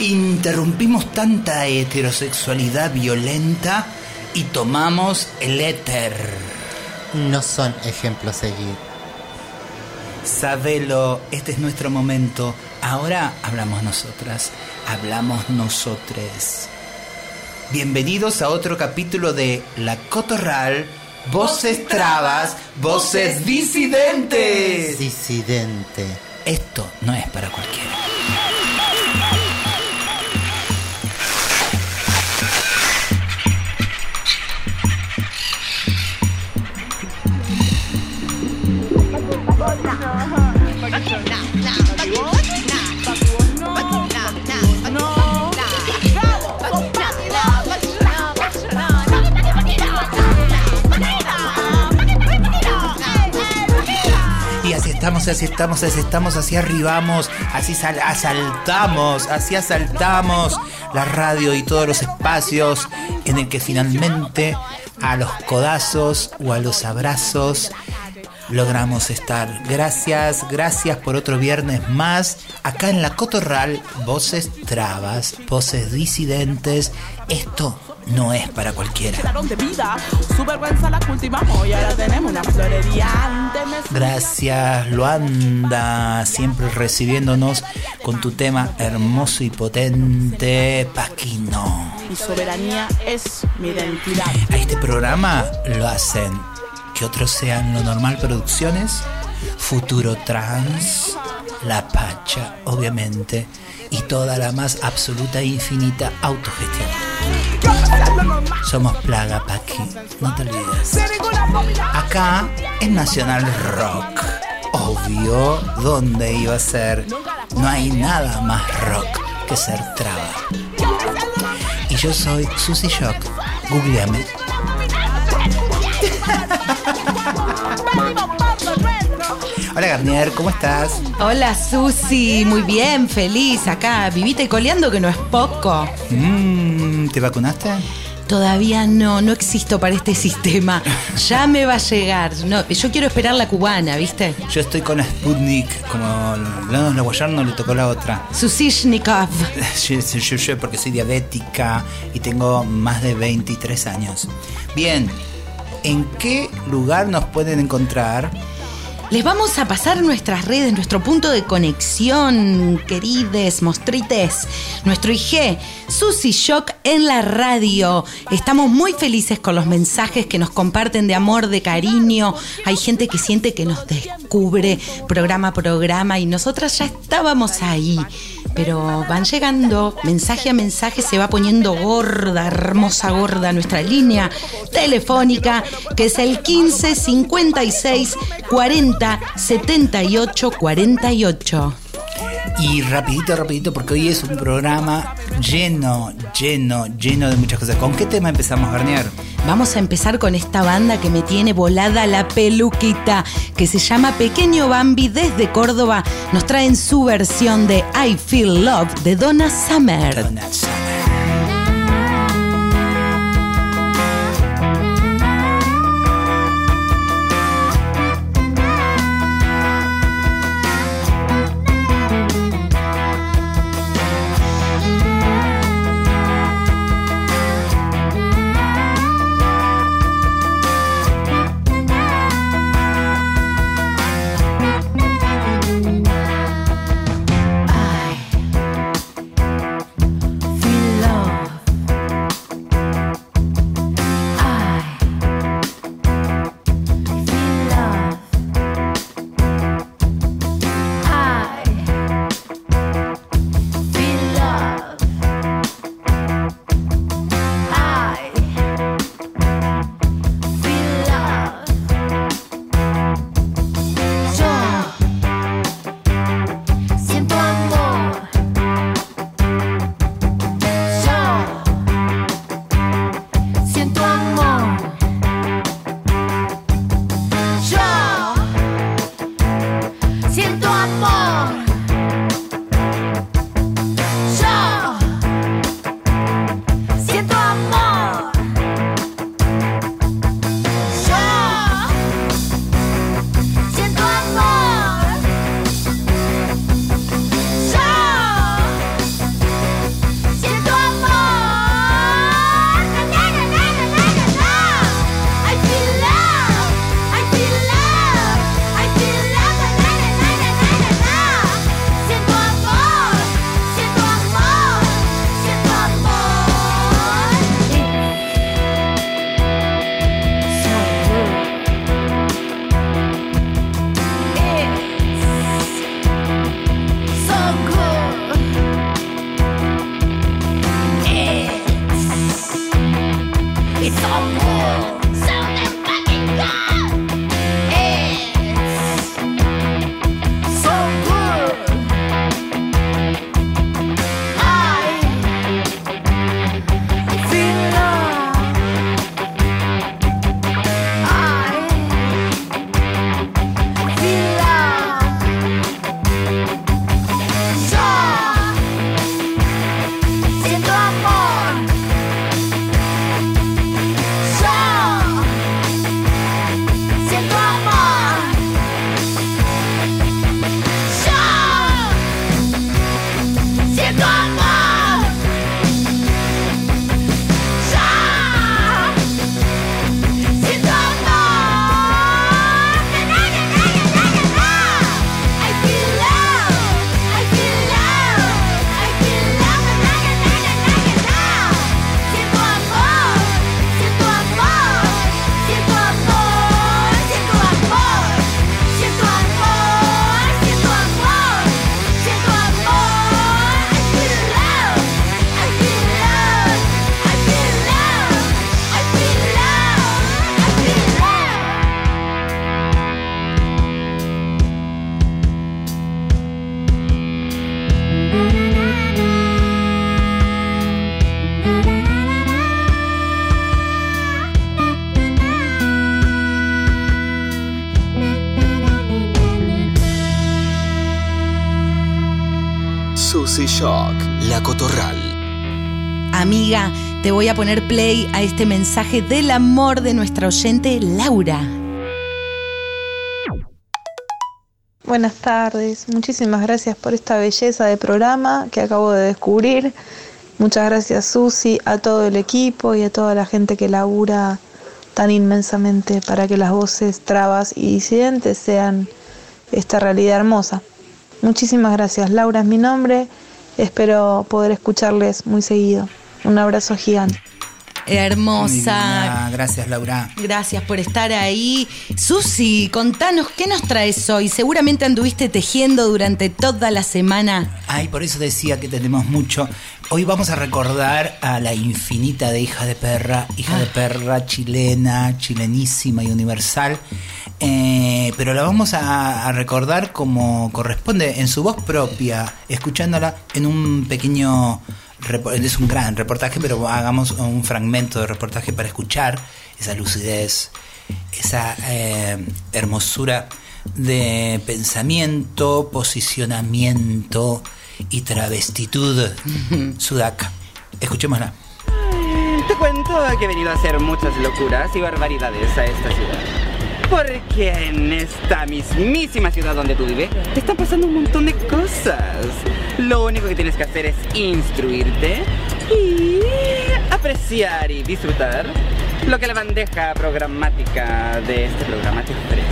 Interrumpimos tanta heterosexualidad violenta y tomamos el éter. No son ejemplos a seguir. Sabelo, este es nuestro momento. Ahora hablamos nosotras, hablamos nosotres. Bienvenidos a otro capítulo de La Cotorral, Voces Trabas, Voces Disidentes. Disidente. Esto no es para cualquiera. Estamos, así estamos, así estamos, así arribamos, así sal- asaltamos, así asaltamos la radio y todos los espacios en el que finalmente a los codazos o a los abrazos logramos estar. Gracias, gracias por otro viernes más. Acá en la Cotorral, voces trabas, voces disidentes. Esto no es para cualquiera. Gracias, Luanda, siempre recibiéndonos con tu tema hermoso y potente, Paquino. Mi soberanía es mi identidad. A este programa lo hacen que otros sean lo normal producciones, Futuro Trans, La Pacha, obviamente, y toda la más absoluta e infinita autogestión. Somos Plaga, Paqui, no te olvides. Acá en Nacional Rock. Obvio, ¿dónde iba a ser? No hay nada más rock que ser traba. Y yo soy Susy Shock. Googleame. Hola Garnier, ¿cómo estás? Hola Susi, muy bien, feliz acá, vivite coleando que no es poco. Mm, ¿Te vacunaste? Todavía no, no existo para este sistema. Ya me va a llegar. No, yo quiero esperar la cubana, ¿viste? Yo estoy con Sputnik, como Leonos Laguayar no le tocó la otra. Susishnikov. Yo- yo- yo porque soy diabética y tengo más de 23 años. Bien, ¿en qué lugar nos pueden encontrar? Les vamos a pasar nuestras redes, nuestro punto de conexión, querides, mostrites, nuestro IG, Susi Shock en la radio. Estamos muy felices con los mensajes que nos comparten de amor, de cariño. Hay gente que siente que nos descubre programa a programa y nosotras ya estábamos ahí. Pero van llegando, mensaje a mensaje se va poniendo gorda, hermosa gorda nuestra línea telefónica, que es el 15 56 40 78 48. Y rapidito, rapidito, porque hoy es un programa lleno, lleno, lleno de muchas cosas. ¿Con qué tema empezamos, Garnier? Vamos a empezar con esta banda que me tiene volada la peluquita, que se llama Pequeño Bambi desde Córdoba. Nos traen su versión de I Feel Love de Donna Summer. Donald Summer. Play a este mensaje del amor de nuestra oyente Laura. Buenas tardes, muchísimas gracias por esta belleza de programa que acabo de descubrir. Muchas gracias Susi, a todo el equipo y a toda la gente que labura tan inmensamente para que las voces trabas y disidentes sean esta realidad hermosa. Muchísimas gracias, Laura es mi nombre, espero poder escucharles muy seguido. Un abrazo gigante. Hermosa. Gracias, Laura. Gracias por estar ahí. Susi, contanos, ¿qué nos traes hoy? Seguramente anduviste tejiendo durante toda la semana. Ay, por eso decía que tenemos mucho. Hoy vamos a recordar a la infinita de Hija de Perra, hija de perra chilena, chilenísima y universal. Eh, pero la vamos a, a recordar como corresponde, en su voz propia, escuchándola en un pequeño es un gran reportaje, pero hagamos un fragmento de reportaje para escuchar esa lucidez, esa eh, hermosura de pensamiento, posicionamiento y travestitud sudaca. Escuchémosla. Te cuento que he venido a hacer muchas locuras y barbaridades a esta ciudad. Porque en esta mismísima ciudad donde tú vives, te están pasando un montón de cosas. Lo único que tienes que hacer es instruirte y apreciar y disfrutar lo que la bandeja programática de este programa te ofrece.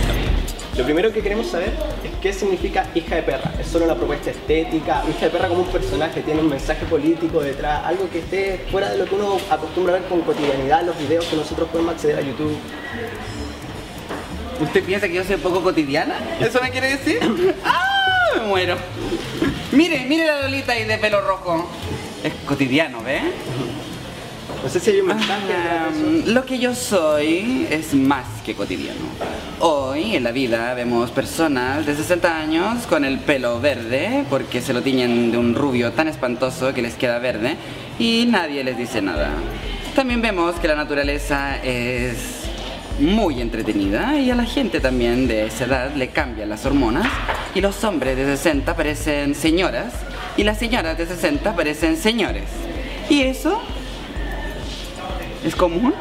Lo primero que queremos saber es qué significa hija de perra. ¿Es solo una propuesta estética? ¿Hija de perra como un personaje? ¿Tiene un mensaje político detrás? ¿Algo que esté fuera de lo que uno acostumbra a ver con cotidianidad los videos que nosotros podemos acceder a YouTube? ¿Usted piensa que yo soy poco cotidiana? ¿Eso me quiere decir? ¡Ah! Me muero. Mire, mire la Lolita ahí de pelo rojo. Es cotidiano, ¿ve? No sé si hay un mensaje. Ah, lo que yo soy es más que cotidiano. Hoy en la vida vemos personas de 60 años con el pelo verde porque se lo tiñen de un rubio tan espantoso que les queda verde y nadie les dice nada. También vemos que la naturaleza es muy entretenida y a la gente también de esa edad le cambian las hormonas y los hombres de 60 parecen señoras y las señoras de 60 parecen señores. Y eso es común.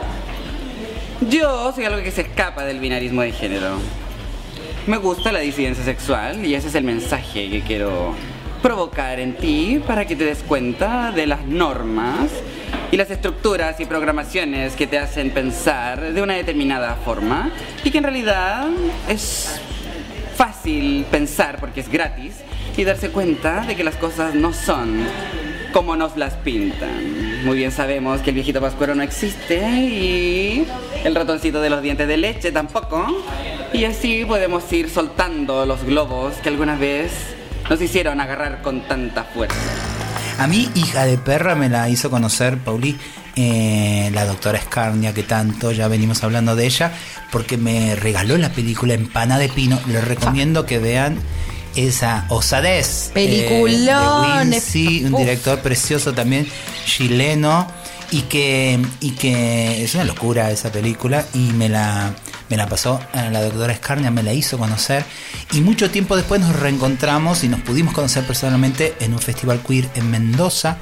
Yo soy algo que se escapa del binarismo de género. Me gusta la disidencia sexual y ese es el mensaje que quiero provocar en ti para que te des cuenta de las normas y las estructuras y programaciones que te hacen pensar de una determinada forma y que en realidad es fácil pensar porque es gratis y darse cuenta de que las cosas no son como nos las pintan. Muy bien sabemos que el viejito pascuero no existe y el ratoncito de los dientes de leche tampoco. Y así podemos ir soltando los globos que alguna vez nos hicieron agarrar con tanta fuerza. A mí, hija de perra, me la hizo conocer, Pauli, eh, la doctora Escarnia, que tanto ya venimos hablando de ella, porque me regaló la película Empana de Pino. Les recomiendo que vean esa osadez. Peliculón. Eh, de Wincy, un director precioso también, chileno, y que, y que es una locura esa película, y me la, me la pasó eh, la doctora Escarnia, me la hizo conocer, y mucho tiempo después nos reencontramos y nos pudimos conocer personalmente en un festival queer en Mendoza,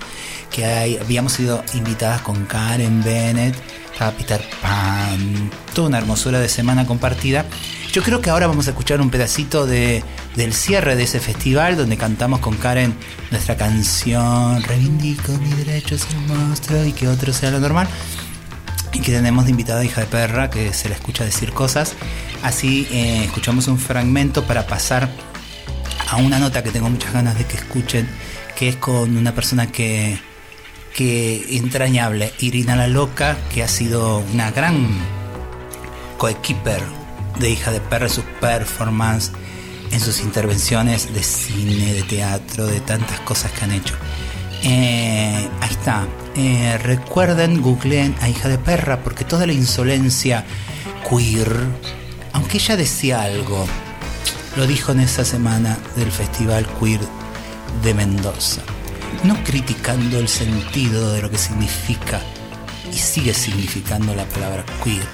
que habíamos sido invitadas con Karen Bennett, estaba Peter Pan, toda una hermosura de semana compartida. Yo creo que ahora vamos a escuchar un pedacito de, del cierre de ese festival donde cantamos con Karen nuestra canción Reivindico mi derecho a ser monstruo y que otro sea lo normal. Y que tenemos de invitada hija de perra que se la escucha decir cosas. Así eh, escuchamos un fragmento para pasar a una nota que tengo muchas ganas de que escuchen, que es con una persona que, que entrañable, Irina la Loca, que ha sido una gran coequiper de hija de perra en sus performances, en sus intervenciones de cine, de teatro, de tantas cosas que han hecho. Eh, ahí está. Eh, recuerden, googleen a hija de perra, porque toda la insolencia queer, aunque ella decía algo, lo dijo en esa semana del Festival Queer de Mendoza. No criticando el sentido de lo que significa y sigue significando la palabra queer,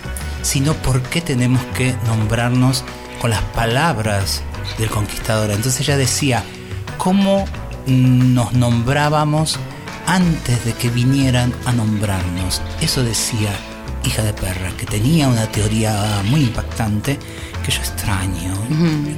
sino por qué tenemos que nombrarnos con las palabras del conquistador. Entonces ella decía, ¿cómo nos nombrábamos antes de que vinieran a nombrarnos? Eso decía hija de perra, que tenía una teoría muy impactante que yo extraño,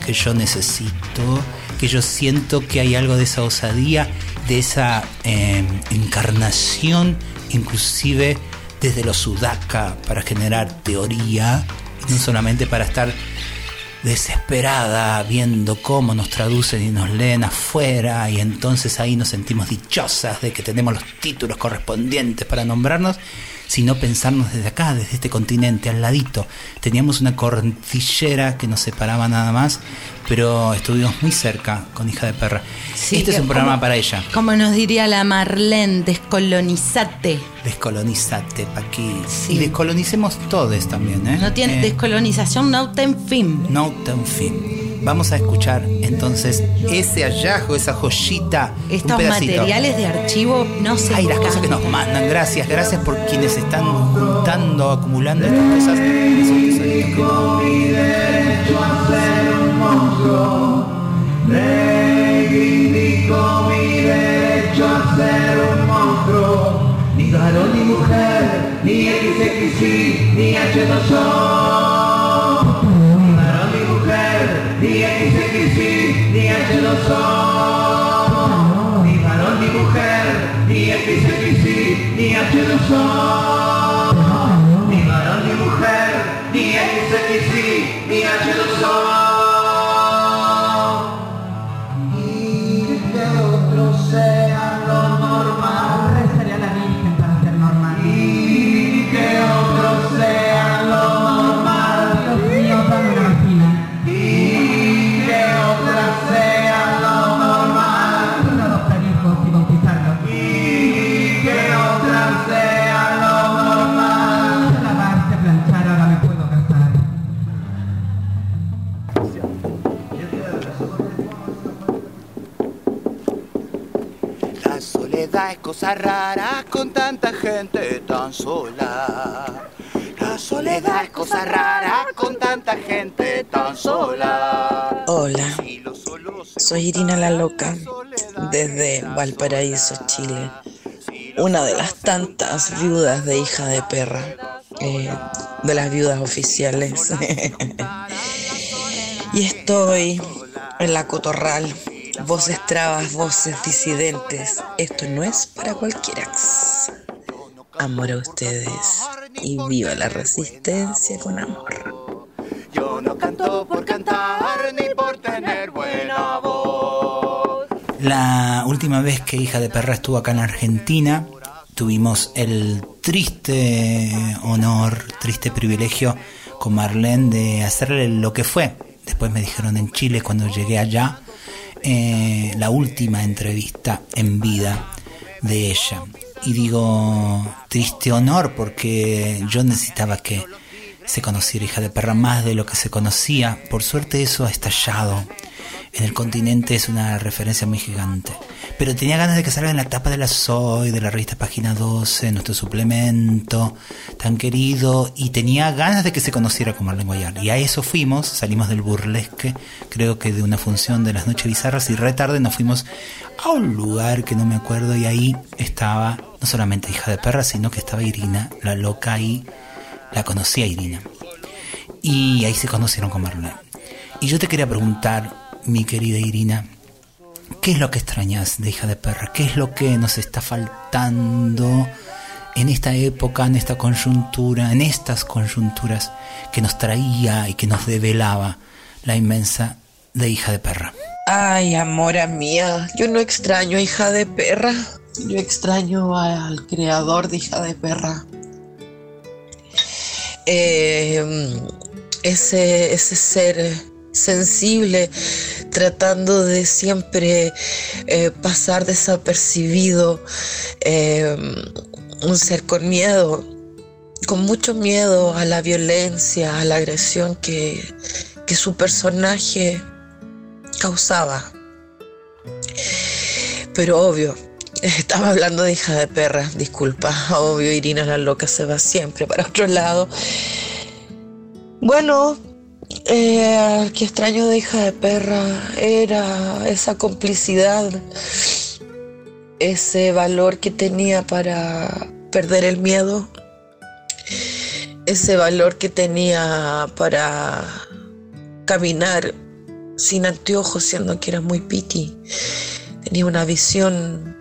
que yo necesito, que yo siento que hay algo de esa osadía, de esa eh, encarnación, inclusive desde los sudaca, para generar teoría, y no solamente para estar desesperada viendo cómo nos traducen y nos leen afuera y entonces ahí nos sentimos dichosas de que tenemos los títulos correspondientes para nombrarnos, sino pensarnos desde acá, desde este continente, al ladito. Teníamos una cordillera que nos separaba nada más, pero estuvimos muy cerca con hija de perra. Sí, este es un programa como- para ella. Como nos diría la Marlene, descolonizate. Descolonizate, Paqui. Sí. Y descolonicemos todos también, ¿eh? No tiene Eh, descolonización, no ten fin. No ten fin. Vamos a escuchar entonces ese hallazgo, esa joyita. un Estos pedacito. materiales de archivo no se Ay, las cosas que nos mandan. Gracias, gracias por quienes están juntando, acumulando estas cosas. Esos tesoritos que- Reivindico mi derecho a ser un monstruo, ni varón ni mujer, ni XXI, ni H2O. XXI, ni H2O. Ni varón ni mujer, ni XXI, ni H2O. Ni varón ni mujer, ni XXI, ni H2O. Y cosa rara con tanta gente tan sola. La soledad es cosa rara con tanta gente tan sola. Hola, soy Irina la Loca, desde Valparaíso, Chile. Una de las tantas viudas de hija de perra, eh, de las viudas oficiales. y estoy en la cotorral. Voces trabas, voces disidentes. Esto no es para cualquiera. Amor a ustedes y viva la resistencia con amor. Yo no canto por cantar ni por tener buena voz. La última vez que hija de perra estuvo acá en Argentina, tuvimos el triste honor, triste privilegio con Marlene de hacerle lo que fue. Después me dijeron en Chile cuando llegué allá, eh, la última entrevista en vida de ella. Y digo, triste honor porque yo necesitaba que se conociera hija de perra más de lo que se conocía. Por suerte eso ha estallado. En el continente es una referencia muy gigante. Pero tenía ganas de que salga en la tapa de la Soy, de la revista Página 12, nuestro suplemento tan querido. Y tenía ganas de que se conociera como Arlen Guayar. Y a eso fuimos, salimos del burlesque, creo que de una función de las Noches Bizarras. Y retarde nos fuimos a un lugar que no me acuerdo. Y ahí estaba no solamente hija de perra, sino que estaba Irina, la loca, y la conocía Irina. Y ahí se conocieron con Marlene. Y yo te quería preguntar, mi querida Irina, ¿qué es lo que extrañas de hija de perra? ¿Qué es lo que nos está faltando en esta época, en esta coyuntura, en estas coyunturas que nos traía y que nos develaba la inmensa de hija de perra? Ay, amora mía, yo no extraño a hija de perra, yo extraño al creador de hija de perra. Eh, ese, ese ser sensible, tratando de siempre eh, pasar desapercibido, eh, un ser con miedo, con mucho miedo a la violencia, a la agresión que, que su personaje causaba. Pero obvio, estaba hablando de hija de perra, disculpa, obvio, Irina la loca se va siempre para otro lado. Bueno, eh, que extraño de hija de perra era esa complicidad, ese valor que tenía para perder el miedo, ese valor que tenía para caminar sin anteojos, siendo que era muy piti. Tenía una visión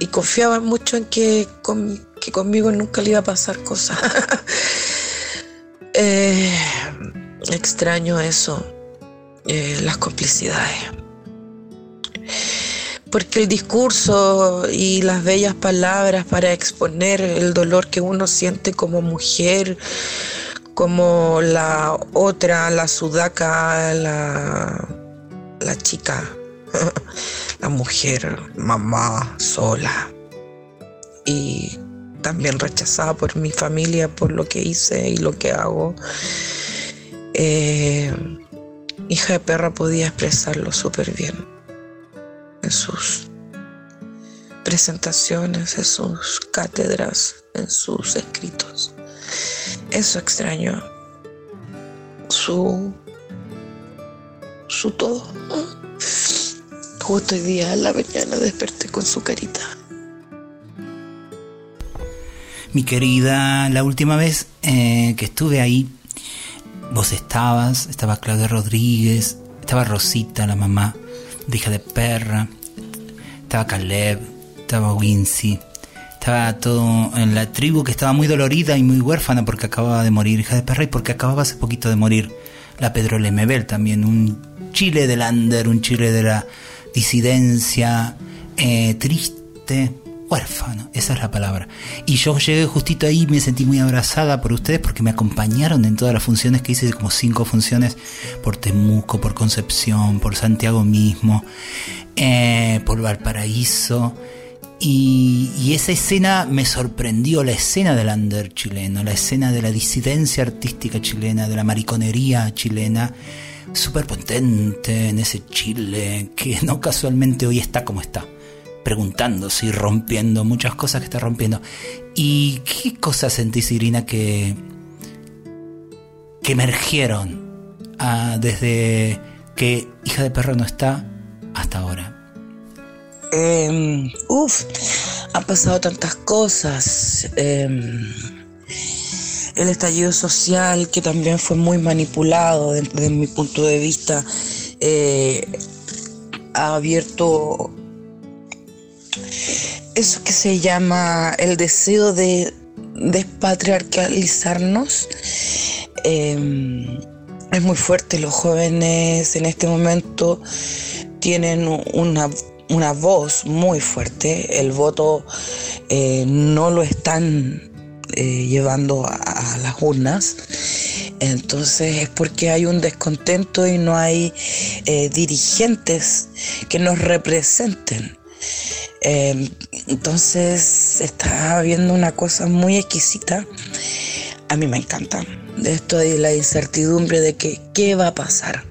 y confiaba mucho en que, con- que conmigo nunca le iba a pasar cosas. Eh, extraño eso, eh, las complicidades. Porque el discurso y las bellas palabras para exponer el dolor que uno siente como mujer, como la otra, la sudaca, la, la chica, la mujer, mamá, sola. Y también rechazada por mi familia por lo que hice y lo que hago. Eh, hija de perra podía expresarlo súper bien en sus presentaciones, en sus cátedras, en sus escritos. Eso extraño. Su. su todo. Justo hoy día en la mañana desperté con su carita. Mi querida, la última vez eh, que estuve ahí, vos estabas, estaba Claudia Rodríguez, estaba Rosita, la mamá de hija de perra, estaba Caleb, estaba Wincy, estaba todo en la tribu que estaba muy dolorida y muy huérfana porque acababa de morir hija de perra y porque acababa hace poquito de morir la Pedro Lemebel también, un Chile del under, un Chile de la disidencia, eh, triste, huérfano, esa es la palabra. Y yo llegué justito ahí me sentí muy abrazada por ustedes porque me acompañaron en todas las funciones que hice, como cinco funciones por Temuco, por Concepción, por Santiago mismo, eh, por Valparaíso. Y, y esa escena me sorprendió, la escena del under chileno, la escena de la disidencia artística chilena, de la mariconería chilena, súper potente en ese Chile que no casualmente hoy está como está preguntándose y rompiendo muchas cosas que está rompiendo. ¿Y qué cosas sentís, Irina, que, que emergieron ah, desde que Hija de Perro no está hasta ahora? Eh, uf, han pasado tantas cosas. Eh, el estallido social, que también fue muy manipulado desde mi punto de vista, eh, ha abierto eso que se llama el deseo de despatriarcalizarnos. Eh, es muy fuerte, los jóvenes en este momento tienen una, una voz muy fuerte, el voto eh, no lo están eh, llevando a, a las urnas. Entonces es porque hay un descontento y no hay eh, dirigentes que nos representen. Eh, entonces está viendo una cosa muy exquisita. A mí me encanta. Esto de la incertidumbre de que qué va a pasar.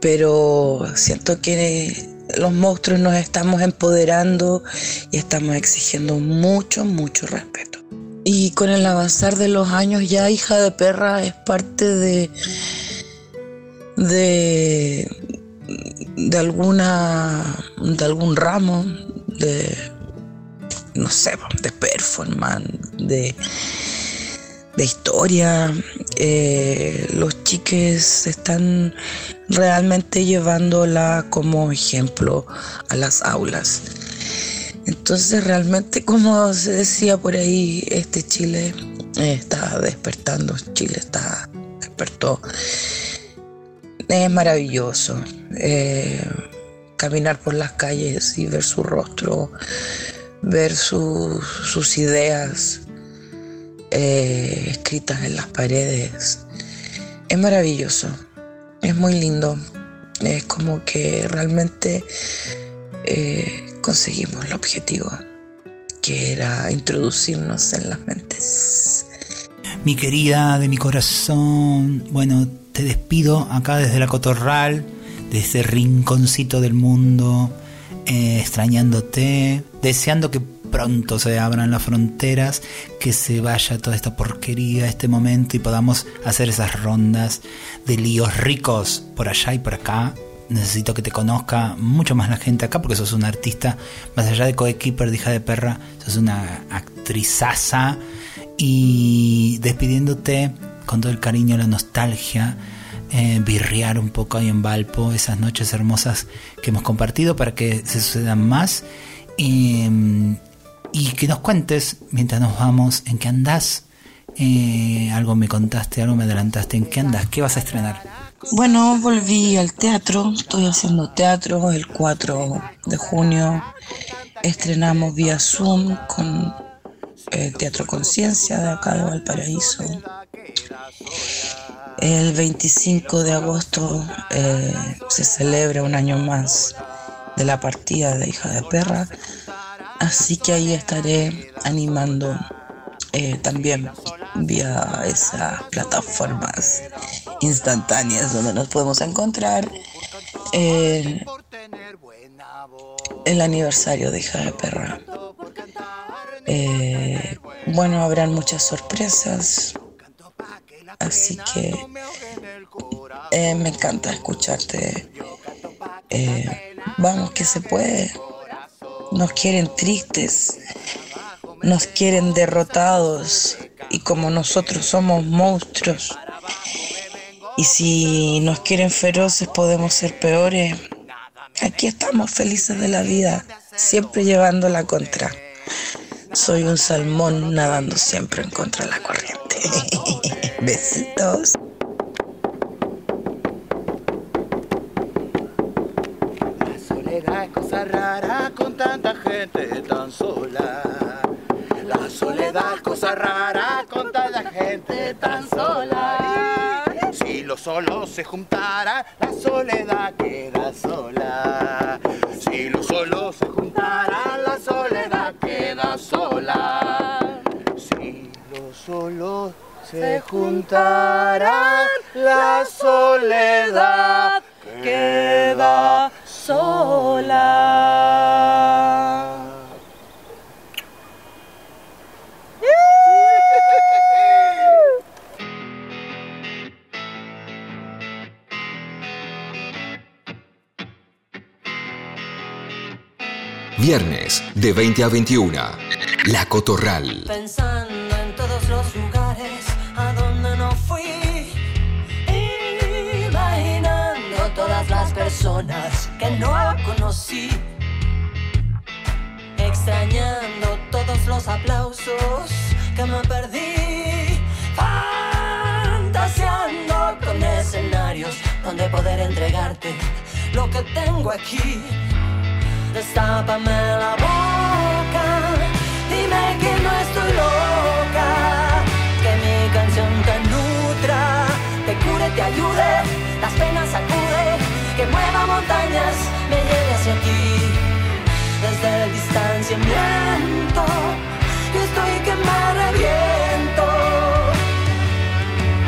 Pero siento que los monstruos nos estamos empoderando y estamos exigiendo mucho, mucho respeto. Y con el avanzar de los años ya hija de perra es parte de de de alguna de algún ramo de no sé de performance de de historia eh, los chiques están realmente llevándola como ejemplo a las aulas. Entonces realmente como se decía por ahí este Chile eh, está despertando Chile está despertó es maravilloso eh, caminar por las calles y ver su rostro, ver su- sus ideas eh, escritas en las paredes. Es maravilloso, es muy lindo. Es como que realmente eh, conseguimos el objetivo, que era introducirnos en las mentes. Mi querida de mi corazón, bueno, te despido acá desde la Cotorral, de ese rinconcito del mundo, eh, extrañándote, deseando que pronto se abran las fronteras, que se vaya toda esta porquería, este momento y podamos hacer esas rondas de líos ricos por allá y por acá. Necesito que te conozca mucho más la gente acá porque sos una artista, más allá de coequiper de hija de perra, sos una actrizaza y despidiéndote con todo el cariño, la nostalgia, eh, birrear un poco ahí en Valpo, esas noches hermosas que hemos compartido para que se sucedan más y, y que nos cuentes mientras nos vamos en qué andás. Eh, algo me contaste, algo me adelantaste, ¿en qué andas? ¿Qué vas a estrenar? Bueno, volví al teatro, estoy haciendo teatro el 4 de junio. Estrenamos vía Zoom con el Teatro Conciencia de acá de Valparaíso. El 25 de agosto eh, se celebra un año más de la partida de Hija de Perra, así que ahí estaré animando eh, también vía esas plataformas instantáneas donde nos podemos encontrar eh, el aniversario de Hija de Perra. Eh, bueno, habrán muchas sorpresas, así que eh, me encanta escucharte. Eh, vamos, que se puede. Nos quieren tristes, nos quieren derrotados y como nosotros somos monstruos y si nos quieren feroces podemos ser peores. Aquí estamos felices de la vida, siempre llevando la contra. Soy un salmón nadando siempre en contra de la corriente. Besitos. soledad es cosa rara con tanta gente tan sola. La soledad es cosa rara con tanta gente tan sola. Si los solos se juntaran, la soledad queda sola. Si los solos se juntaran, la soledad sola. Si los solos se juntaran, la soledad queda sola. Viernes de 20 a 21. La Cotorral. Pensando en todos los lugares a donde no fui. Imaginando todas las personas que no conocí. Extrañando todos los aplausos que me perdí. Fantaseando con escenarios donde poder entregarte lo que tengo aquí. Destápame la boca, que no estoy loca, que mi canción te nutra, te cure, te ayude, las penas sacude, que mueva montañas, me lleve hacia ti. Desde el distanciamiento. Yo estoy que me reviento.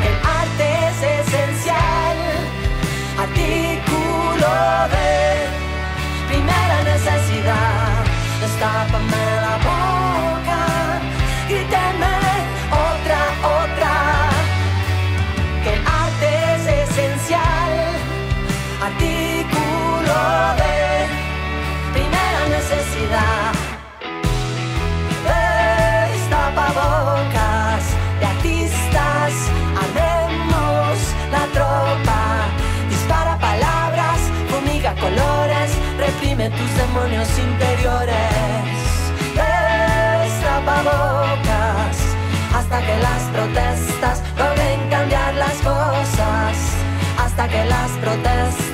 El arte es esencial, artículo de primera necesidad. Destápame Hasta que las protestas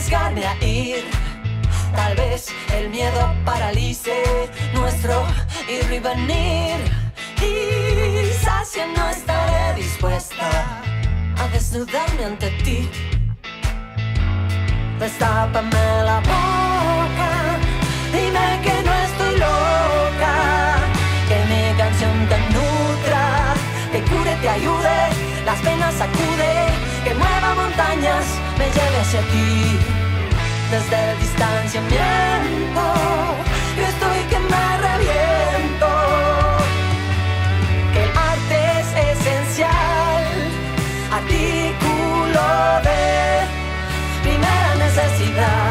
arriesgarme a ir. Tal vez el miedo paralice nuestro ir y venir. Quizás ya no estaré dispuesta a desnudarme ante ti. Destápame la boca, dime que no estoy loca, que mi canción te nutra, te cure, te ayude, las penas sacude, que mueva montañas, me lleve hacia ti. Desde el distanciamiento, yo estoy que me reviento, que el arte es esencial, artículo de primera necesidad.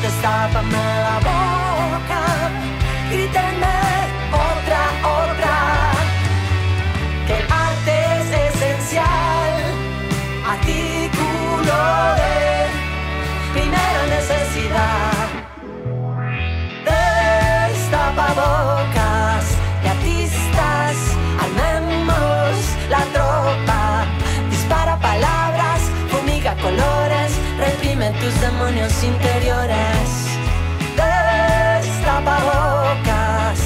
Destápame la boca, grítenme demonios interiores. Destapabocas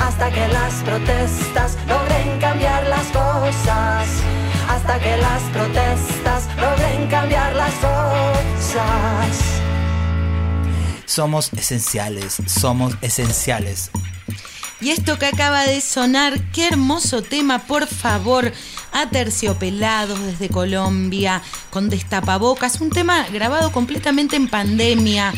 hasta que las protestas logren cambiar las cosas. Hasta que las protestas logren cambiar las cosas. Somos esenciales, somos esenciales. Y esto que acaba de sonar, qué hermoso tema, por favor, Aterciopelados desde Colombia, con destapabocas, un tema grabado completamente en pandemia.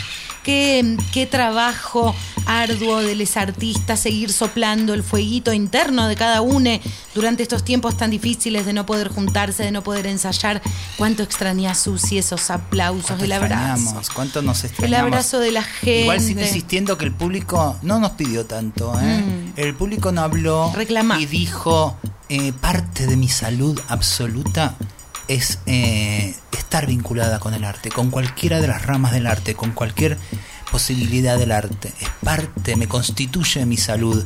Qué, qué trabajo arduo de los artistas seguir soplando el fueguito interno de cada uno durante estos tiempos tan difíciles de no poder juntarse, de no poder ensayar. Cuánto extraña Susi esos aplausos, el abrazo. Extrañamos, ¿Cuánto nos El extrañamos? abrazo de la gente. Igual sigo insistiendo que el público no nos pidió tanto. ¿eh? Mm. El público no habló y dijo, eh, parte de mi salud absoluta es eh, estar vinculada con el arte, con cualquiera de las ramas del arte, con cualquier posibilidad del arte. Es parte, me constituye mi salud.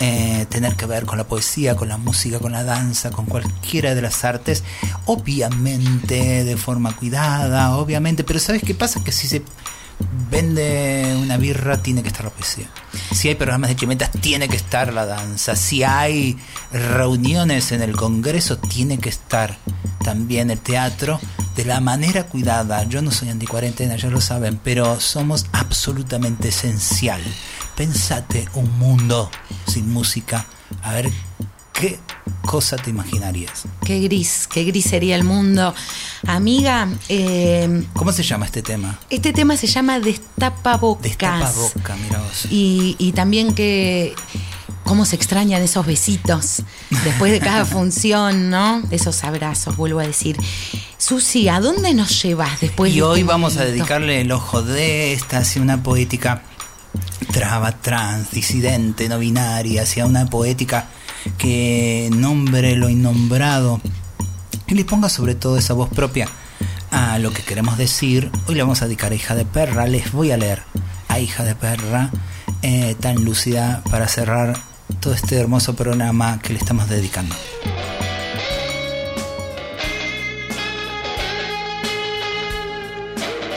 eh, tener que ver con la poesía, con la música, con la danza, con cualquiera de las artes, obviamente de forma cuidada, obviamente, pero ¿sabes qué pasa? Que si se vende una birra tiene que estar la poesía. Si hay programas de chimetas tiene que estar la danza. Si hay reuniones en el Congreso tiene que estar también el teatro de la manera cuidada. Yo no soy anticuarentena, ya lo saben, pero somos absolutamente esencial. Pensate un mundo sin música. A ver qué cosa te imaginarías. Qué gris, qué gris sería el mundo. Amiga, eh, ¿Cómo se llama este tema? este tema se llama Destapabocas. Destapabocas, mira vos. Y, y también que cómo se extrañan esos besitos después de cada función, ¿no? Esos abrazos, vuelvo a decir. Susi, ¿a dónde nos llevas después Y de hoy este vamos a dedicarle el ojo de esta hacia una poética traba, trans, disidente, no binaria, hacia una poética que nombre lo innombrado y le ponga sobre todo esa voz propia a lo que queremos decir. Hoy le vamos a dedicar a Hija de Perra, les voy a leer a Hija de Perra, eh, tan lúcida para cerrar todo este hermoso programa que le estamos dedicando.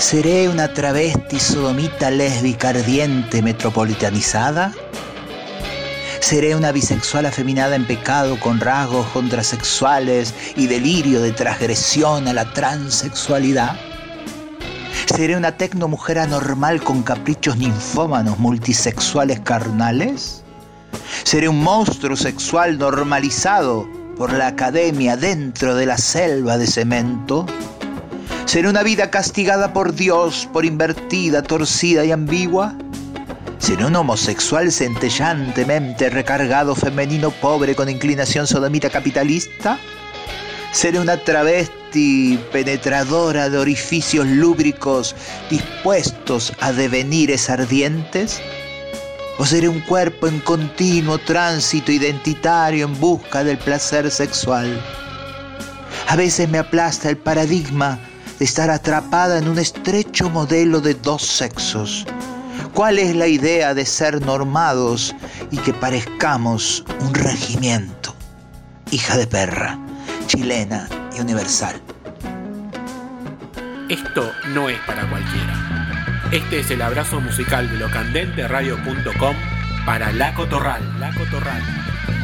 ¿Seré una travesti sodomita lésbica ardiente metropolitanizada? ¿Seré una bisexual afeminada en pecado con rasgos contrasexuales y delirio de transgresión a la transexualidad? ¿Seré una tecnomujer anormal con caprichos ninfómanos multisexuales carnales? ¿Seré un monstruo sexual normalizado por la academia dentro de la selva de cemento? ¿Seré una vida castigada por Dios por invertida, torcida y ambigua? ¿Seré un homosexual centellantemente recargado femenino pobre con inclinación sodomita capitalista? ¿Seré una travesti penetradora de orificios lúbricos dispuestos a devenires ardientes? ¿O seré un cuerpo en continuo tránsito identitario en busca del placer sexual? A veces me aplasta el paradigma estar atrapada en un estrecho modelo de dos sexos. ¿Cuál es la idea de ser normados y que parezcamos un regimiento? Hija de perra, chilena y universal. Esto no es para cualquiera. Este es el abrazo musical de locandenteradio.com para La Cotorral. La Cotorral.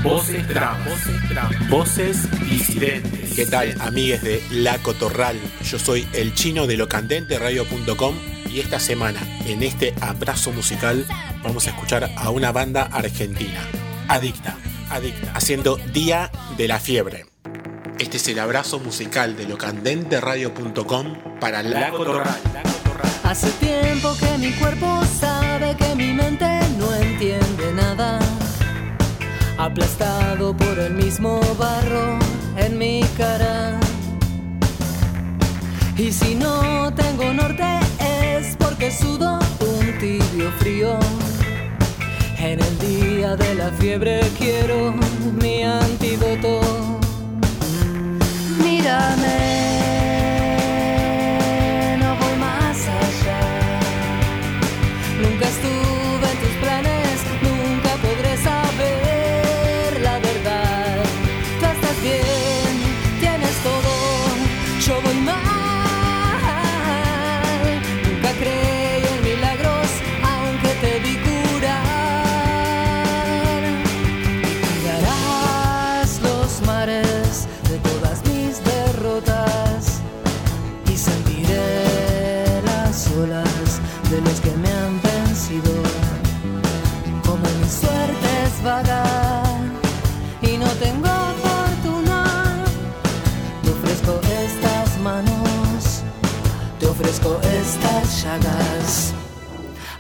Voces trans, voces, trans, voces disidentes. ¿Qué tal, amigues de La Cotorral? Yo soy el chino de locandenteradio.com y esta semana, en este abrazo musical, vamos a escuchar a una banda argentina, Adicta, Adicta, haciendo Día de la Fiebre. Este es el abrazo musical de locandenteradio.com para La Cotorral. Hace tiempo que mi cuerpo sabe que mi mente no entiende nada. Aplastado por el mismo barro en mi cara. Y si no tengo norte es porque sudo un tibio frío. En el día de la fiebre quiero mi antídoto. Mírame,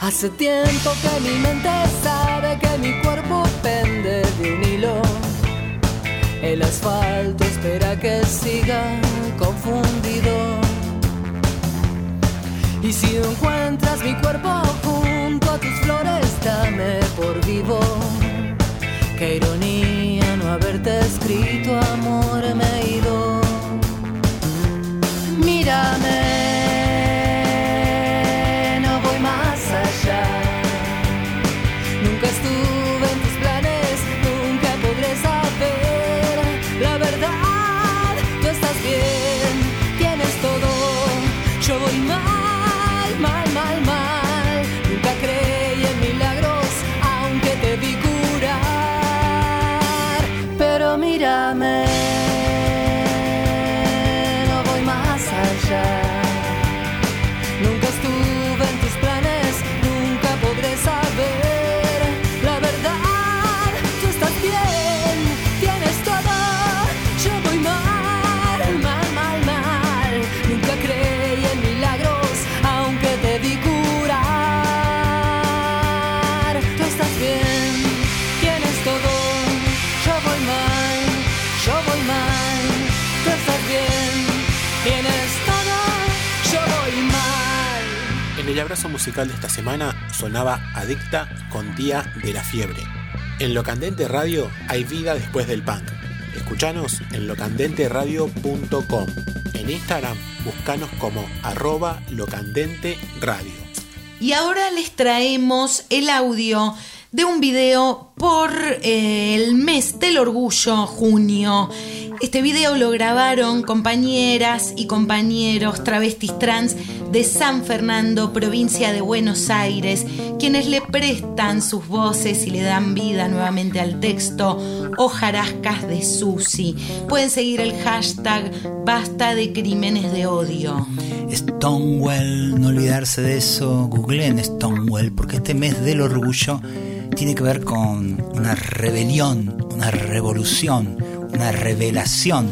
Hace tiempo que mi mente sabe que mi cuerpo pende de un hilo. El asfalto espera que siga confundido. Y si encuentras mi cuerpo junto a tus flores, dame por vivo. Qué ironía no haberte escrito, amor, Abrazo musical de esta semana sonaba Adicta con Día de la Fiebre. En Locandente Radio hay vida después del punk. Escuchanos en locandenteradio.com. En Instagram, buscanos como arroba locandente radio. Y ahora les traemos el audio de un video por eh, el mes del orgullo, junio. Este video lo grabaron compañeras y compañeros travestis trans de San Fernando, provincia de Buenos Aires, quienes le prestan sus voces y le dan vida nuevamente al texto Hojarascas de Susi. Pueden seguir el hashtag Basta de Crímenes de Odio. Stonewall, no olvidarse de eso, googleen Stonewall, porque este mes del orgullo tiene que ver con una rebelión, una revolución, una revelación,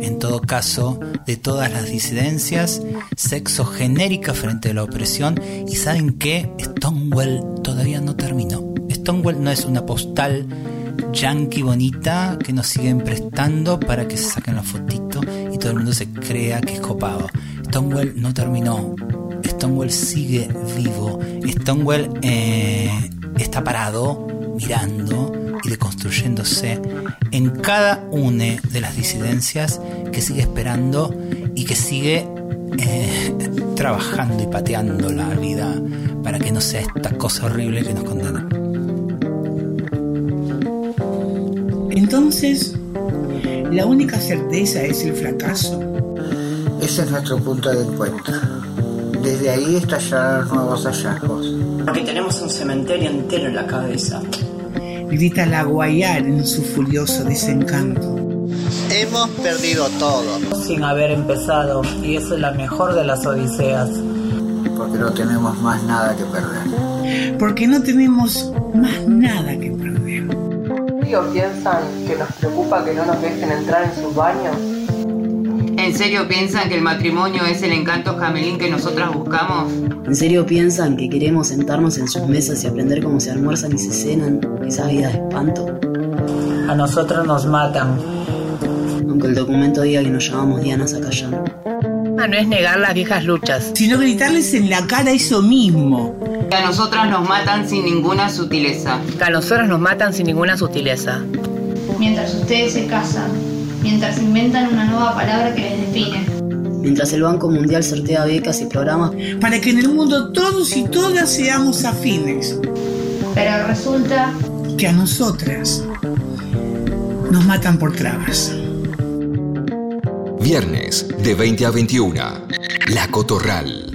en todo caso, de todas las disidencias sexogenéricas frente a la opresión. Y saben que Stonewall todavía no terminó. Stonewall no es una postal yankee bonita que nos siguen prestando para que se saquen la fotito y todo el mundo se crea que es copado. Stonewall no terminó. Stonewall sigue vivo. Stonewall eh, está parado, mirando y deconstruyéndose en cada una de las disidencias que sigue esperando y que sigue eh, trabajando y pateando la vida para que no sea esta cosa horrible que nos condena. Entonces, la única certeza es el fracaso. Ese es nuestro punto de encuentro. Desde ahí estallarán nuevos hallazgos. Porque tenemos un cementerio entero en la cabeza. Grita la Guayar en su furioso desencanto. Hemos perdido todo. Sin haber empezado, y eso es la mejor de las odiseas. Porque no tenemos más nada que perder. Porque no tenemos más nada que perder. piensan que nos preocupa que no nos dejen entrar en sus baños? ¿En serio piensan que el matrimonio es el encanto jamelín que nosotras buscamos? ¿En serio piensan que queremos sentarnos en sus mesas y aprender cómo se almuerzan y se cenan? Esa vida de espanto. A nosotros nos matan. Aunque el documento diga que nos llamamos Diana Zacayán. No es negar las viejas luchas. Sino gritarles en la cara eso mismo. Que a nosotras nos matan sin ninguna sutileza. Que a nosotros nos matan sin ninguna sutileza. Mientras ustedes se casan, mientras inventan una nueva palabra que les define. Mientras el Banco Mundial sortea becas y programas. Para que en el mundo todos y todas seamos afines. Pero resulta que a nosotras nos matan por trabas. Viernes de 20 a 21. La Cotorral.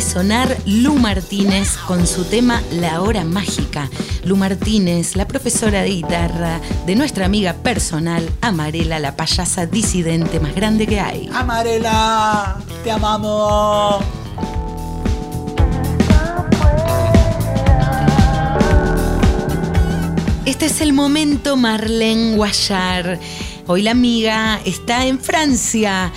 Sonar Lu Martínez con su tema La Hora Mágica. Lu Martínez, la profesora de guitarra de nuestra amiga personal, Amarela, la payasa disidente más grande que hay. Amarela, te amamos. Este es el momento Marlene Guayar. Hoy la amiga está en Francia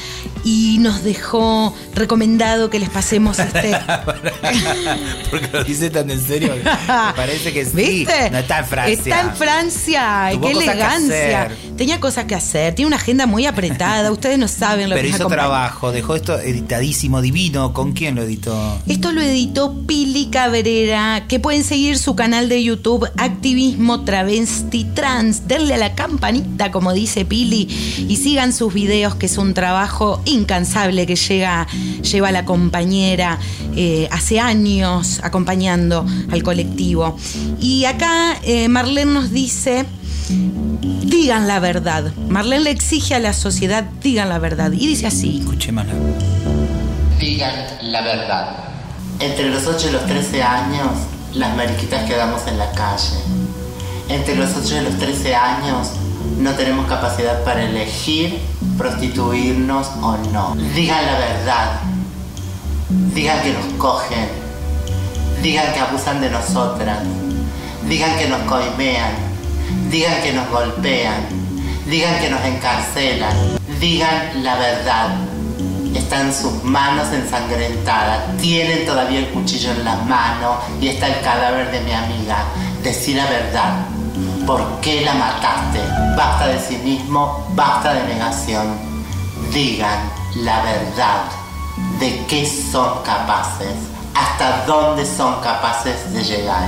y nos dejó recomendado que les pasemos este. Porque lo dice tan en serio. me parece que sí. ¿Viste? No está en Francia. Está en Francia. Tuvo Qué elegancia. Tenía cosas que hacer. Tiene una agenda muy apretada. Ustedes no saben lo Pero que hizo trabajo, dejó esto editadísimo, divino. ¿Con quién lo editó? Esto lo editó Pili Cabrera, que pueden seguir su canal de YouTube Activismo Travesti Trans. Denle a la campanita, como dice Pili, y sigan sus videos, que es un trabajo incansable que llega, lleva la compañera eh, hace años acompañando al colectivo. Y acá eh, Marlene nos dice. Digan la verdad. Marlene le exige a la sociedad, digan la verdad. Y dice así. Escuchémosla. Digan la verdad. Entre los 8 y los 13 años, las mariquitas quedamos en la calle. Entre los 8 y los 13 años, no tenemos capacidad para elegir prostituirnos o no. Digan la verdad. Digan que nos cogen. Digan que abusan de nosotras. Digan que nos coimean. Digan que nos golpean. Digan que nos encarcelan. Digan la verdad. Está en sus manos ensangrentadas. Tienen todavía el cuchillo en la mano y está el cadáver de mi amiga. Decí la verdad. ¿Por qué la mataste? Basta de cinismo, basta de negación. Digan la verdad. ¿De qué son capaces? ¿Hasta dónde son capaces de llegar?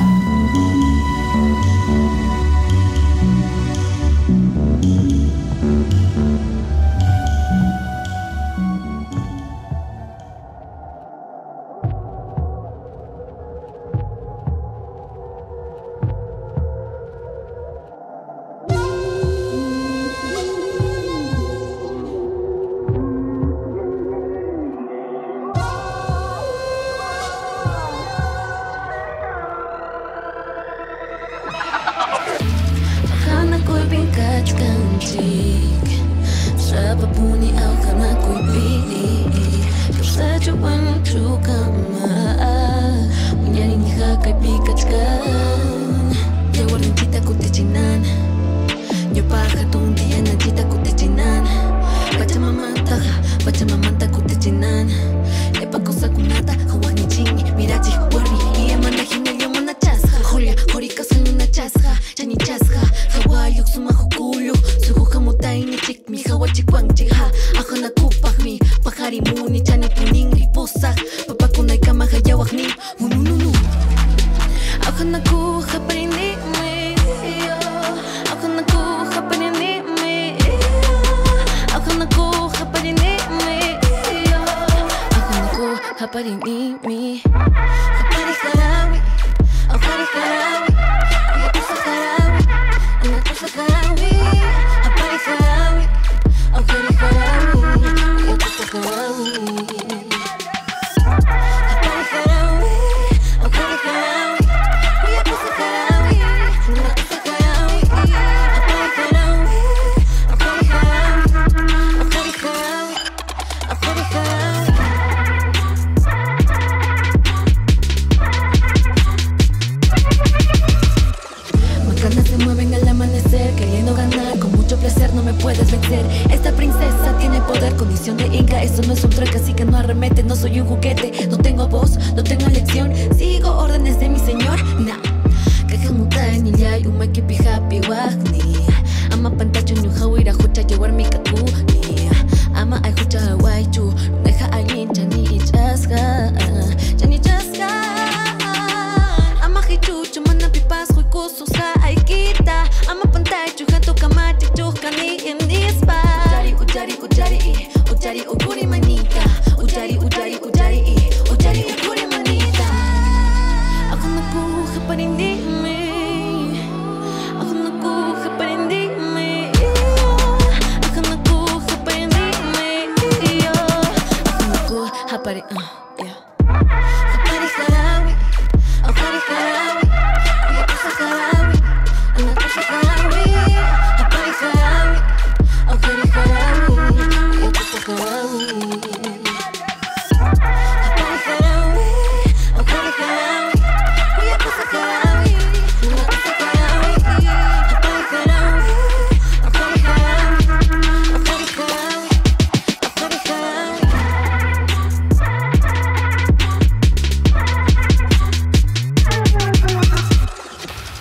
my.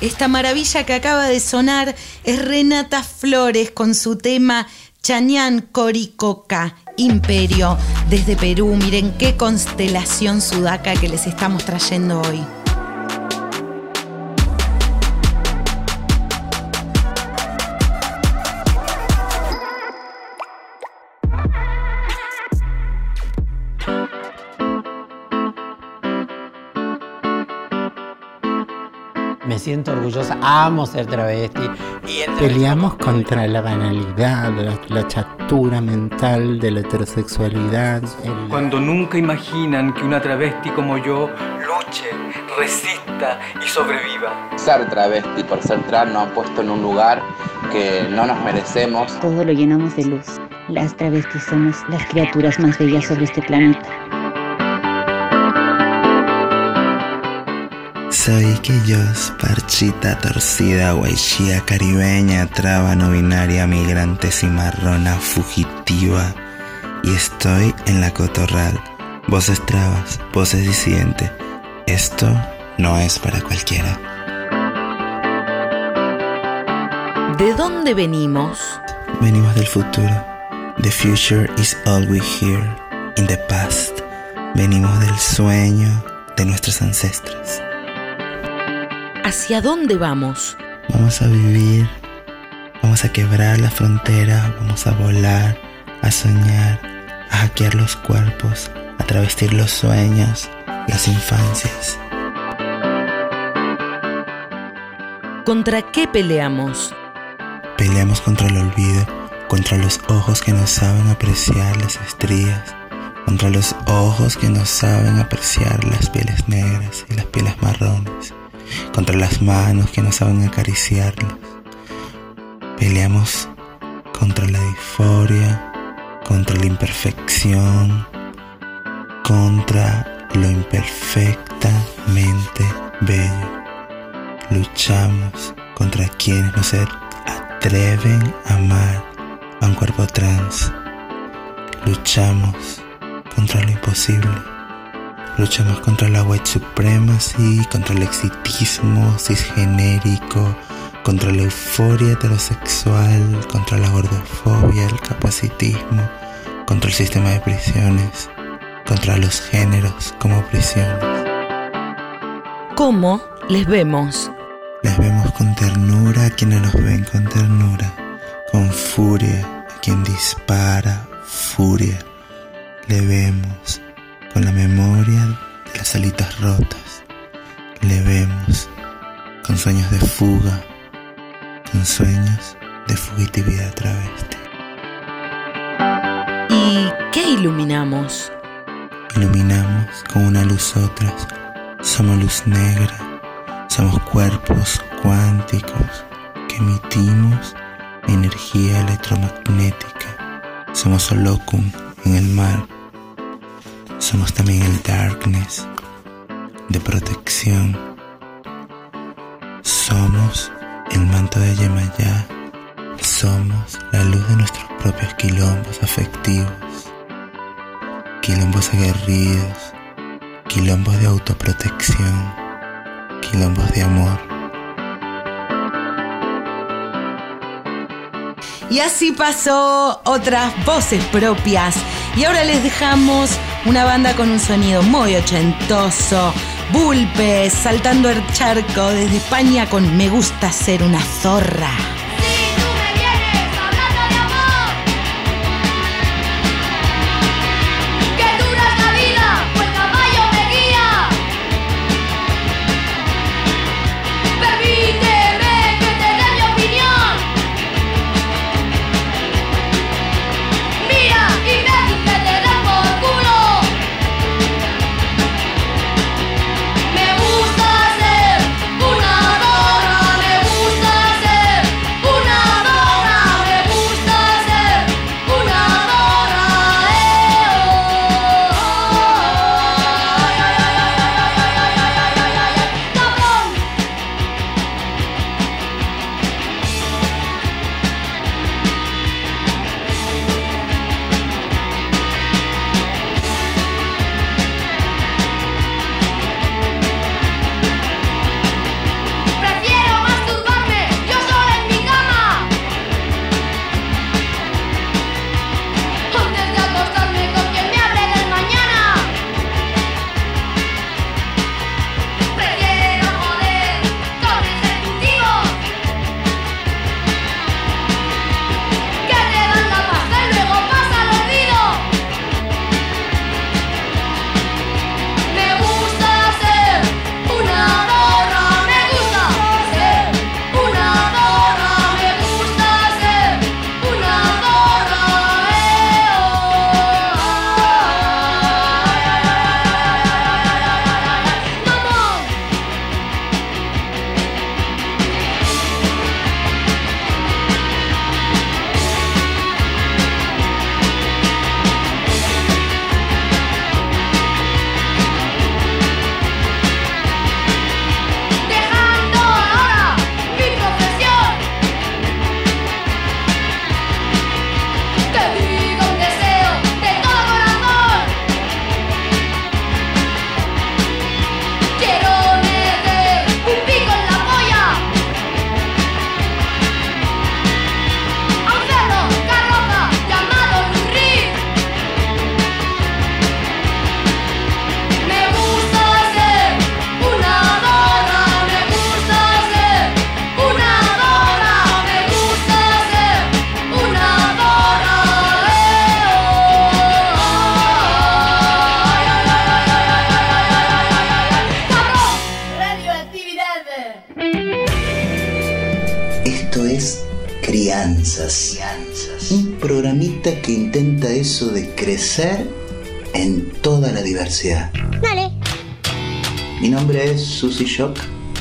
Esta maravilla que acaba de sonar es Renata Flores con su tema Chañán Coricoca, Imperio, desde Perú. Miren qué constelación sudaca que les estamos trayendo hoy. Siento orgullosa, amo ser travesti. Peleamos contra la banalidad, la, la chatura mental de la heterosexualidad. el- Cuando nunca imaginan que una travesti como yo luche, resista y sobreviva. Ser travesti por ser trans nos han puesto en un lugar que no nos merecemos. Todo lo llenamos de luz. Las travestis somos las criaturas más bellas sobre este planeta. Soy Quillos, parchita torcida, guaychía caribeña, traba no binaria, migrante cimarrona, fugitiva. Y estoy en la cotorral. Voces trabas, voces disidentes. Esto no es para cualquiera. ¿De dónde venimos? Venimos del futuro. The future is all we hear. In the past. Venimos del sueño de nuestros ancestros. ¿Hacia dónde vamos? Vamos a vivir, vamos a quebrar la frontera, vamos a volar, a soñar, a hackear los cuerpos, a travestir los sueños, las infancias. ¿Contra qué peleamos? Peleamos contra el olvido, contra los ojos que no saben apreciar las estrías, contra los ojos que no saben apreciar las pieles negras y las pieles marrones, contra las manos que no saben acariciarlas. Peleamos contra la disforia, contra la imperfección, contra lo imperfectamente bello. Luchamos contra quienes no se atreven a amar a un cuerpo trans. Luchamos contra lo imposible. Luchamos contra la white supremacy, contra el exitismo cisgenérico, contra la euforia heterosexual, contra la gordofobia, el capacitismo, contra el sistema de prisiones, contra los géneros como prisiones. ¿Cómo les vemos? Les vemos con ternura a quienes nos ven con ternura, con furia a quien dispara furia. Le vemos con la memoria de las alitas rotas. Le vemos con sueños de fuga, con sueños de fugitividad travesti. ¿Y qué iluminamos? Iluminamos con una luz otras. Somos luz negra. Somos cuerpos cuánticos que emitimos energía electromagnética. Somos holocum en el mar. Somos también el darkness de protección. Somos el manto de Yemayá. Somos la luz de nuestros propios quilombos afectivos. Quilombos aguerridos. Quilombos de autoprotección. Quilombos de amor. Y así pasó otras voces propias. Y ahora les dejamos una banda con un sonido muy ochentoso. Bulpes, saltando el charco desde España con Me gusta ser una zorra.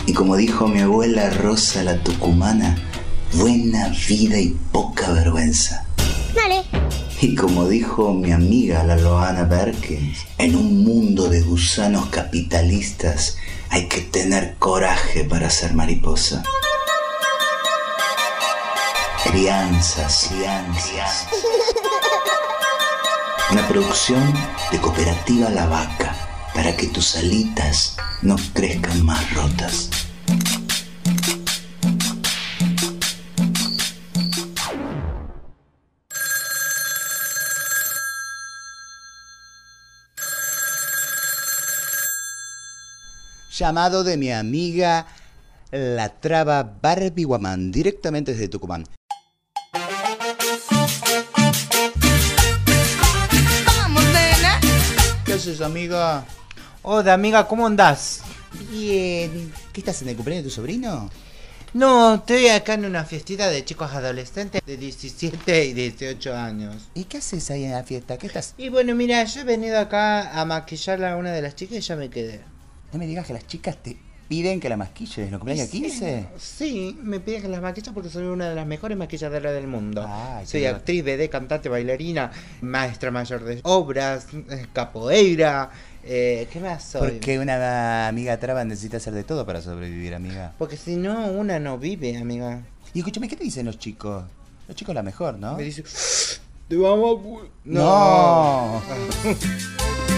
Y como dijo mi abuela Rosa la Tucumana, buena vida y poca vergüenza. Dale. Y como dijo mi amiga la Loana Perkins, en un mundo de gusanos capitalistas hay que tener coraje para ser mariposa. Crianzas, crianzas. Una producción de Cooperativa La Vaca para que tus alitas no crezcan más rotas. Llamado de mi amiga la traba Barbie Guamán, directamente desde Tucumán. Vamos, nena. ¿Qué haces, amiga? Hola, amiga, ¿cómo andás? Bien. ¿Qué estás en el cumpleaños de tu sobrino? No, estoy acá en una fiestita de chicos adolescentes de 17 y 18 años. ¿Y qué haces ahí en la fiesta? ¿Qué estás? Y bueno, mira, yo he venido acá a maquillar a una de las chicas y ya me quedé. No me digas que las chicas te piden que la maquilles. ¿No cumpleaños 15? Sí, me piden que las maquilles porque soy una de las mejores maquilladoras del mundo. Ay, soy actriz, BD, cantante, bailarina, maestra mayor de obras, eh, capoeira. Eh, ¿Qué más soy? Porque una amiga traba necesita hacer de todo para sobrevivir, amiga. Porque si no, una no vive, amiga. Y escúchame, ¿qué te dicen los chicos? Los chicos la mejor, ¿no? Me dice, te vamos a... cu-". No.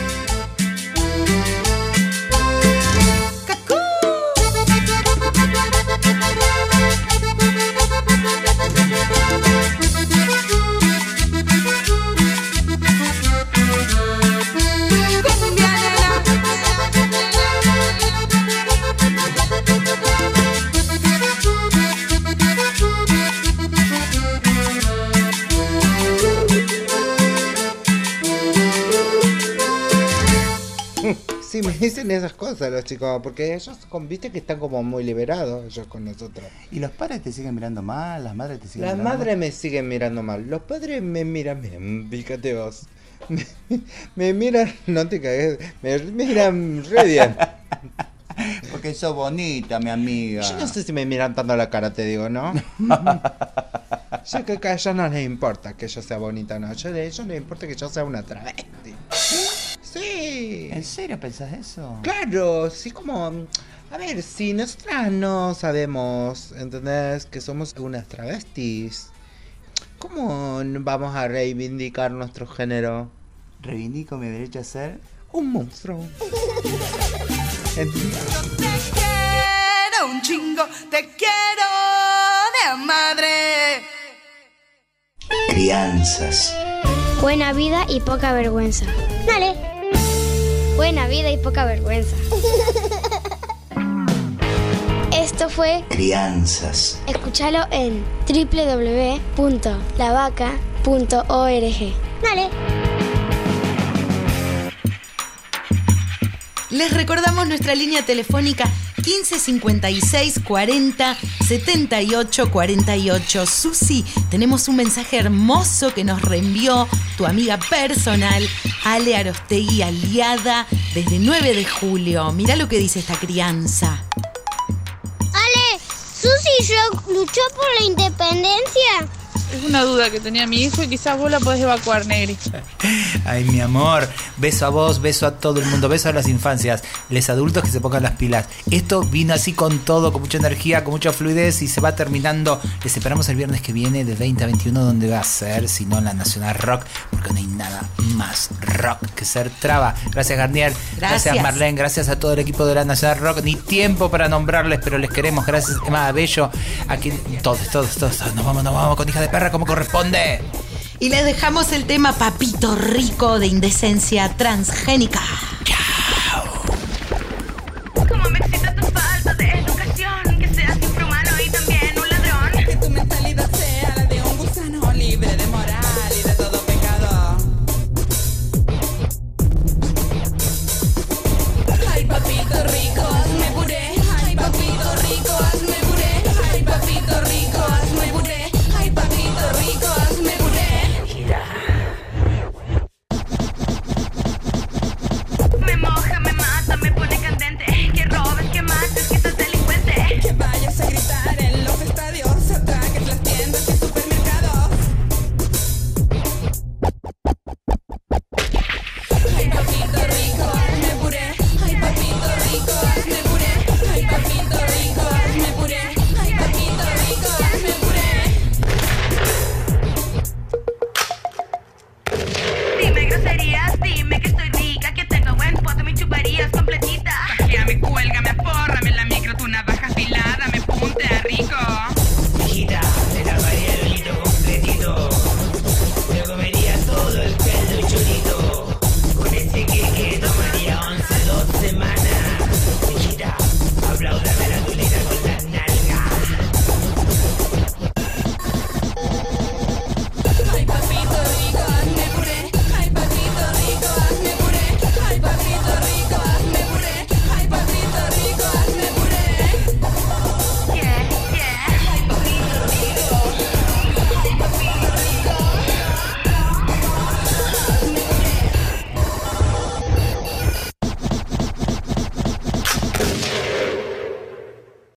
Sí, me dicen esas cosas los chicos, porque ellos, con- viste que están como muy liberados ellos con nosotros. ¿Y los padres te siguen mirando mal? ¿Las madres te siguen Las mirando madres me siguen mirando mal, los padres me miran bien, fíjate vos. Me, me miran, no te cagues, me miran re bien. Porque sos bonita, mi amiga. Yo no sé si me miran tanto a la cara, te digo, ¿no? Yo creo que a ellos no les importa que yo sea bonita, no. Yo, a ellos les importa que yo sea una travesti. Sí. ¿En serio pensás eso? Claro, sí como... A ver, si nosotras no sabemos, ¿entendés? Que somos unas travestis. ¿Cómo vamos a reivindicar nuestro género? Reivindico mi derecho a ser un monstruo. Te quiero un chingo, te quiero de madre. Crianzas. Buena vida y poca vergüenza. Dale. Buena vida y poca vergüenza. Esto fue Crianzas. Escúchalo en www.lavaca.org. Dale. Les recordamos nuestra línea telefónica 1556 40 78 48. Susi, tenemos un mensaje hermoso que nos reenvió tu amiga personal, Ale Arostegui, aliada desde 9 de julio. Mirá lo que dice esta crianza. Ale, Susy Rock luchó por la independencia. Es una duda que tenía mi hijo y quizás vos la podés evacuar, Negri. Ay, mi amor, beso a vos, beso a todo el mundo, beso a las infancias, les adultos que se pongan las pilas. Esto vino así con todo, con mucha energía, con mucha fluidez y se va terminando. Les esperamos el viernes que viene de 20 a 21, donde va a ser, si no, en la Nacional Rock, porque no hay nada más rock que ser traba. Gracias, Garnier. Gracias. Marlene. Gracias a todo el equipo de la Nacional Rock. Ni tiempo para nombrarles, pero les queremos. Gracias, Emma Bello. Aquí, todos, todos, todos. Nos vamos, nos vamos con hija de como corresponde. Y les dejamos el tema Papito Rico de Indecencia Transgénica.